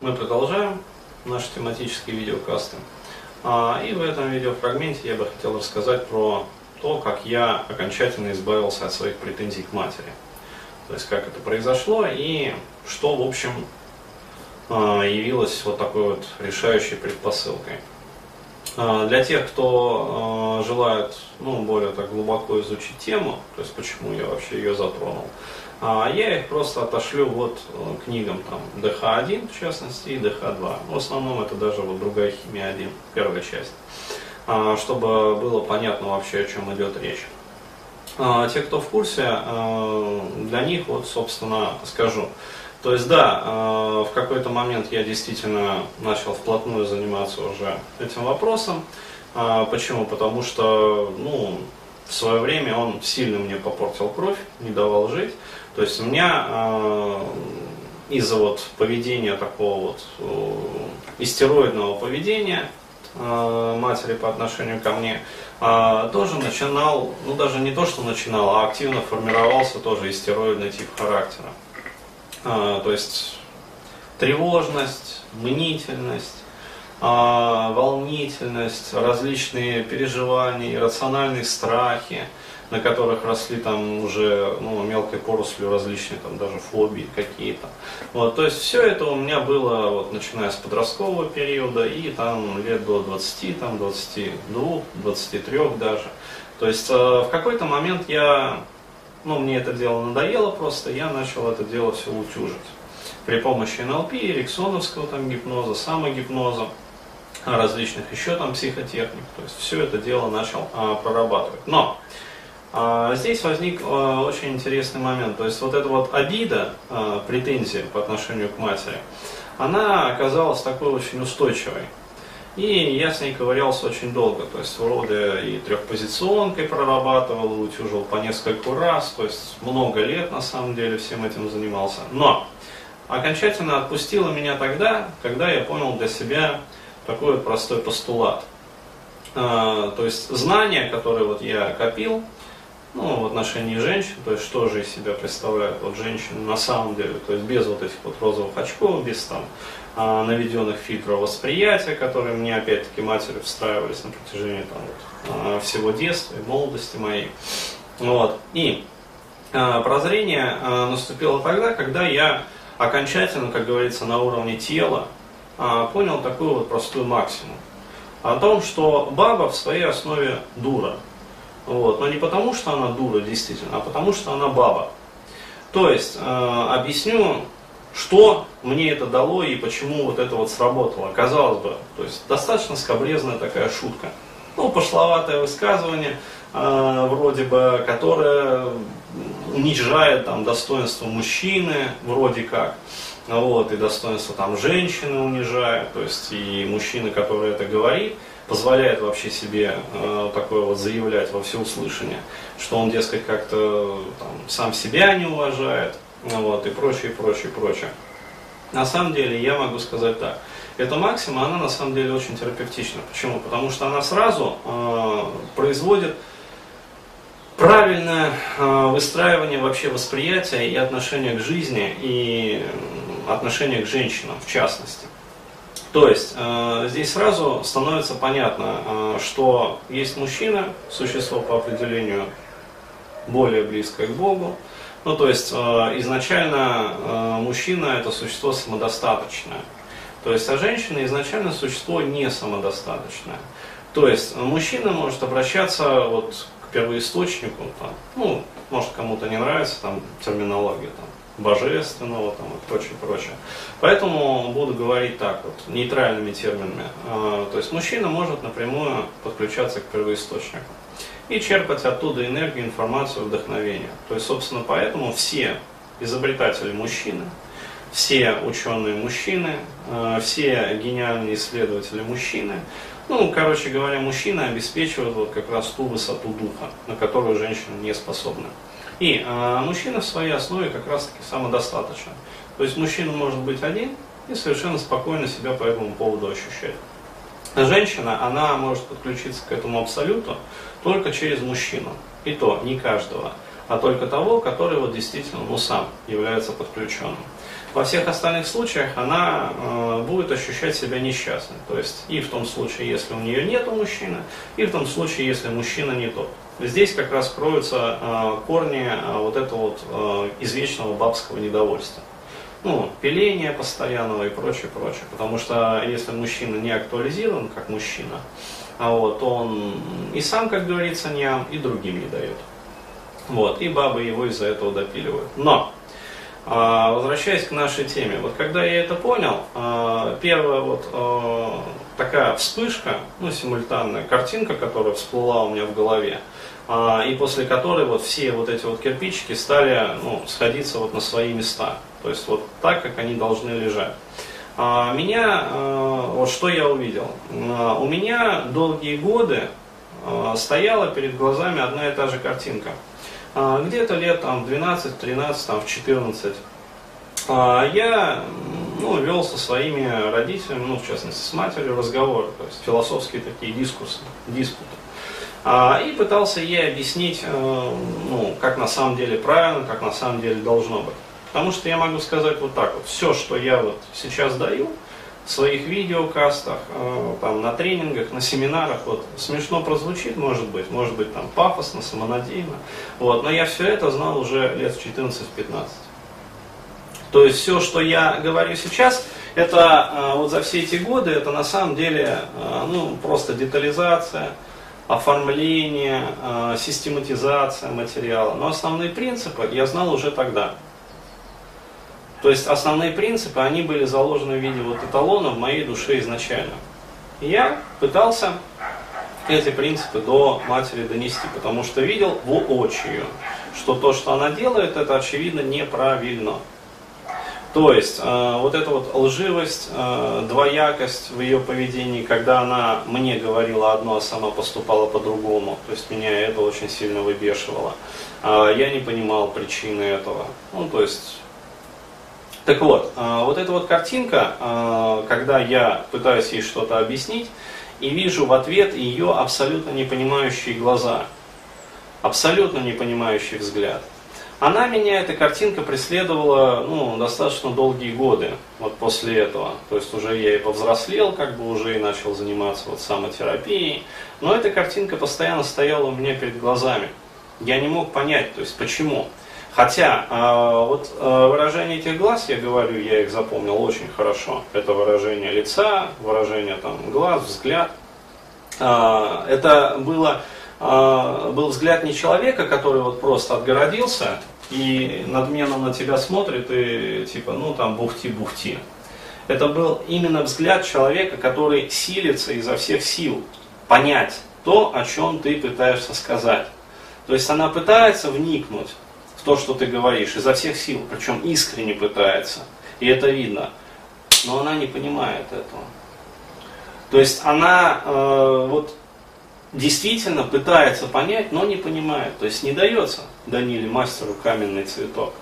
Мы продолжаем наши тематические видеокасты. А, и в этом видеофрагменте я бы хотел рассказать про то, как я окончательно избавился от своих претензий к матери. То есть как это произошло и что, в общем, а, явилось вот такой вот решающей предпосылкой. А, для тех, кто желает ну, более так глубоко изучить тему, то есть почему я вообще ее затронул, а я их просто отошлю вот э, книгам там ДХ-1 в частности и ДХ-2. В основном это даже вот другая химия 1, первая часть. А, чтобы было понятно вообще о чем идет речь. А, те, кто в курсе, для них вот, собственно, скажу. То есть, да, э, в какой-то момент я действительно начал вплотную заниматься уже этим вопросом. Почему? Потому что, ну, в свое время он сильно мне попортил кровь, не давал жить. То есть у меня э, из-за вот поведения такого вот э, истероидного поведения э, матери по отношению ко мне э, тоже начинал, ну даже не то, что начинал, а активно формировался тоже истероидный тип характера. Э, то есть тревожность, мнительность, волнительность, различные переживания, иррациональные страхи, на которых росли там уже ну, мелкой порослью различные там даже фобии какие-то. Вот, то есть все это у меня было вот, начиная с подросткового периода и там лет до 20, там 22, 23 даже. То есть э, в какой-то момент я, ну мне это дело надоело просто, я начал это дело все утюжить. При помощи НЛП, эриксоновского там гипноза, самогипноза различных еще там психотехник. То есть все это дело начал а, прорабатывать. Но а, здесь возник а, очень интересный момент. То есть вот эта вот обида, а, претензия по отношению к матери, она оказалась такой очень устойчивой. И я с ней ковырялся очень долго, то есть вроде и трехпозиционкой прорабатывал, утюжил по нескольку раз, то есть много лет на самом деле всем этим занимался. Но окончательно отпустило меня тогда, когда я понял для себя такой простой постулат. То есть знания, которые вот я копил, ну, в отношении женщин, то есть что же из себя представляют вот женщины на самом деле, то есть без вот этих вот розовых очков, без там а, наведенных фильтров восприятия, которые мне опять-таки матери встраивались на протяжении там, вот, а, всего детства и молодости моей. Вот. И а, прозрение а, наступило тогда, когда я окончательно, как говорится, на уровне тела а, понял такую вот простую максимум. О том, что баба в своей основе дура. Вот. Но не потому, что она дура, действительно, а потому, что она баба. То есть, объясню, что мне это дало и почему вот это вот сработало. Казалось бы, то есть достаточно скобрезная такая шутка. Ну, пошловатое высказывание, э, вроде бы, которое унижает там достоинство мужчины, вроде как. Вот, и достоинство там женщины унижает, то есть и мужчина, который это говорит, позволяет вообще себе э, такое вот заявлять во всеуслышание, что он, дескать, как-то там, сам себя не уважает, вот, и прочее, прочее, прочее. На самом деле, я могу сказать так. Эта максима, она на самом деле очень терапевтична. Почему? Потому что она сразу э, производит правильное э, выстраивание вообще восприятия и отношения к жизни, и отношения к женщинам в частности. То есть э, здесь сразу становится понятно, э, что есть мужчина, существо по определению более близкое к Богу. Ну, то есть э, изначально э, мужчина это существо самодостаточное. То есть, а женщина изначально существо не самодостаточное. То есть мужчина может обращаться вот к первоисточнику, там, ну, может кому-то не нравится там терминология, там, божественного там, и прочее, прочее. Поэтому буду говорить так вот, нейтральными терминами. А, то есть мужчина может напрямую подключаться к первоисточнику и черпать оттуда энергию, информацию, вдохновение. То есть, собственно, поэтому все изобретатели мужчины, все ученые мужчины, а, все гениальные исследователи мужчины, ну, короче говоря, мужчины обеспечивают вот как раз ту высоту духа, на которую женщины не способны. И э, мужчина в своей основе как раз-таки самодостаточен. То есть мужчина может быть один и совершенно спокойно себя по этому поводу ощущать. Женщина, она может подключиться к этому абсолюту только через мужчину. И то не каждого, а только того, который вот действительно ну, сам является подключенным. Во всех остальных случаях она э, будет ощущать себя несчастной. То есть и в том случае, если у нее нет мужчины, и в том случае, если мужчина не тот. Здесь как раз кроются э, корни э, вот этого вот э, извечного бабского недовольства. Ну, пиление постоянного и прочее, прочее. Потому что если мужчина не актуализирован как мужчина, а вот, он и сам, как говорится, не ам, и другим не дает. Вот, и бабы его из-за этого допиливают. Но а, возвращаясь к нашей теме, вот когда я это понял, а, первая вот такая вспышка, ну, симультанная картинка, которая всплыла у меня в голове, и после которой вот все вот эти вот кирпичики стали ну, сходиться вот на свои места, то есть вот так, как они должны лежать. Меня, вот что я увидел, у меня долгие годы стояла перед глазами одна и та же картинка – а, где-то лет там 12, 13, там в 14 а, я ну, вел со своими родителями, ну, в частности, с матерью разговоры, то есть философские такие дискурсы, диспуты. А, и пытался ей объяснить, э, ну, как на самом деле правильно, как на самом деле должно быть. Потому что я могу сказать вот так вот, все, что я вот сейчас даю, в своих видеокастах, э, там, на тренингах, на семинарах. Вот, смешно прозвучит, может быть, может быть там пафосно, самонадеянно. Вот, но я все это знал уже лет в 14-15. То есть все, что я говорю сейчас, это э, вот за все эти годы, это на самом деле э, ну, просто детализация, оформление, систематизация материала. Но основные принципы я знал уже тогда. То есть основные принципы, они были заложены в виде вот эталона в моей душе изначально. И я пытался эти принципы до матери донести, потому что видел воочию, что то, что она делает, это очевидно неправильно. То есть э, вот эта вот лживость, э, двоякость в ее поведении, когда она мне говорила одно, а сама поступала по-другому, то есть меня это очень сильно выбешивало. Э, я не понимал причины этого. Ну, то есть так вот, а, вот эта вот картинка, а, когда я пытаюсь ей что-то объяснить, и вижу в ответ ее абсолютно непонимающие глаза, абсолютно непонимающий взгляд. Она меня, эта картинка, преследовала ну, достаточно долгие годы вот после этого. То есть уже я и повзрослел, как бы уже и начал заниматься вот самотерапией. Но эта картинка постоянно стояла у меня перед глазами. Я не мог понять, то есть почему. Хотя э, вот э, выражение этих глаз, я говорю, я их запомнил очень хорошо. Это выражение лица, выражение там, глаз, взгляд. Э, это было, был взгляд не человека, который вот просто отгородился и надменно на тебя смотрит и типа, ну там бухти-бухти. Это был именно взгляд человека, который силится изо всех сил понять то, о чем ты пытаешься сказать. То есть она пытается вникнуть, в то, что ты говоришь, изо всех сил, причем искренне пытается. И это видно. Но она не понимает этого. То есть она э, вот действительно пытается понять, но не понимает. То есть не дается Даниле мастеру каменный цветок.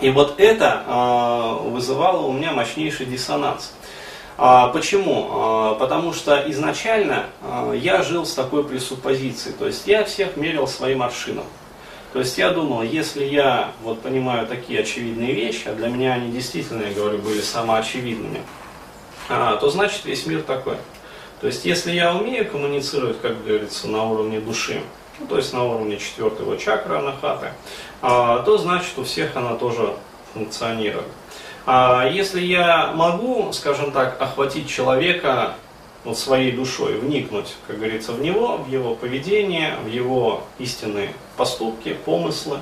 И вот это э, вызывало у меня мощнейший диссонанс. А, почему? А, потому что изначально а, я жил с такой пресуппозицией. То есть я всех мерил своим аршином. То есть я думал, если я вот понимаю такие очевидные вещи, а для меня они действительно, я говорю, были самоочевидными, а, то значит весь мир такой. То есть если я умею коммуницировать, как говорится, на уровне души, ну, то есть на уровне четвертого чакры анахаты, а, то значит у всех она тоже функционирует. А если я могу, скажем так, охватить человека вот своей душой, вникнуть, как говорится, в него, в его поведение, в его истинные поступки, помыслы,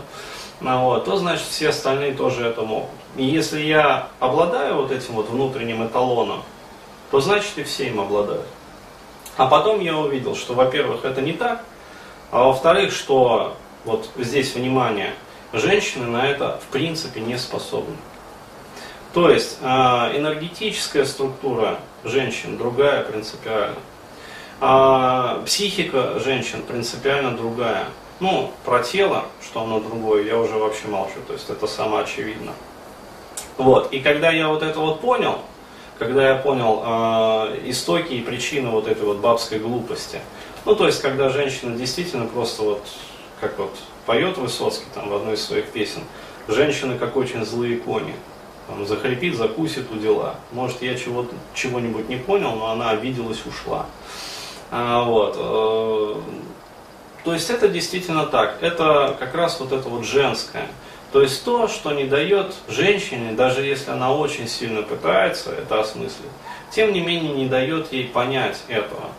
ну вот, то значит все остальные тоже это могут. И если я обладаю вот этим вот внутренним эталоном, то значит и все им обладают. А потом я увидел, что, во-первых, это не так, а во-вторых, что вот здесь внимание, женщины на это в принципе не способны. То есть э, энергетическая структура женщин другая принципиально. А психика женщин принципиально другая. Ну, про тело, что оно другое, я уже вообще молчу, то есть это самоочевидно. Вот, и когда я вот это вот понял, когда я понял э, истоки и причины вот этой вот бабской глупости, ну, то есть, когда женщина действительно просто вот, как вот поет Высоцкий там в одной из своих песен, женщины как очень злые кони, там, захрипит, закусит у дела. Может, я чего чего-нибудь не понял, но она обиделась, ушла. А, вот. Э, то есть это действительно так. Это как раз вот это вот женское. То есть то, что не дает женщине, даже если она очень сильно пытается это осмыслить, тем не менее не дает ей понять этого.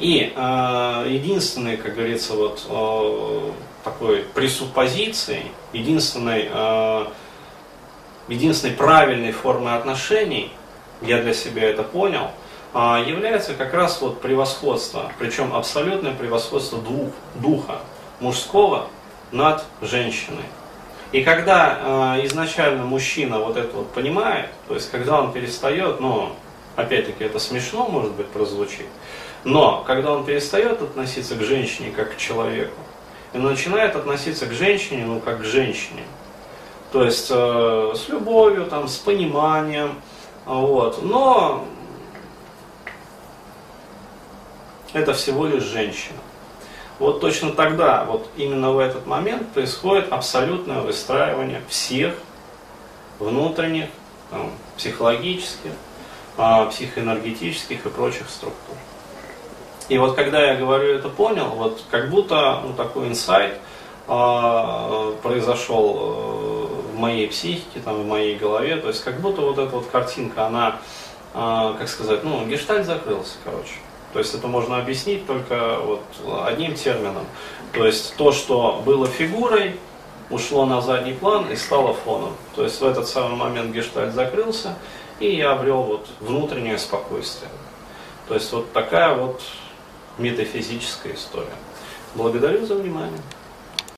И э, единственной, как говорится, вот э, такой пресуппозицией, единственной, э, единственной правильной формой отношений, я для себя это понял, э, является как раз вот превосходство, причем абсолютное превосходство дух, духа мужского над женщиной. И когда э, изначально мужчина вот это вот понимает, то есть когда он перестает, ну, опять-таки это смешно, может быть, прозвучит, но когда он перестает относиться к женщине как к человеку, и начинает относиться к женщине, ну, как к женщине, то есть э, с любовью, там, с пониманием, вот, но это всего лишь женщина. Вот точно тогда, вот именно в этот момент происходит абсолютное выстраивание всех внутренних, там, психологических, а, психоэнергетических и прочих структур. И вот когда я говорю это понял, вот как будто ну, такой инсайт э, произошел в моей психике, там, в моей голове, то есть как будто вот эта вот картинка, она, э, как сказать, ну, гештальт закрылся, короче. То есть это можно объяснить только вот одним термином. То есть то, что было фигурой, ушло на задний план и стало фоном. То есть в этот самый момент гештальт закрылся, и я обрел вот внутреннее спокойствие. То есть вот такая вот метафизическая история. Благодарю за внимание.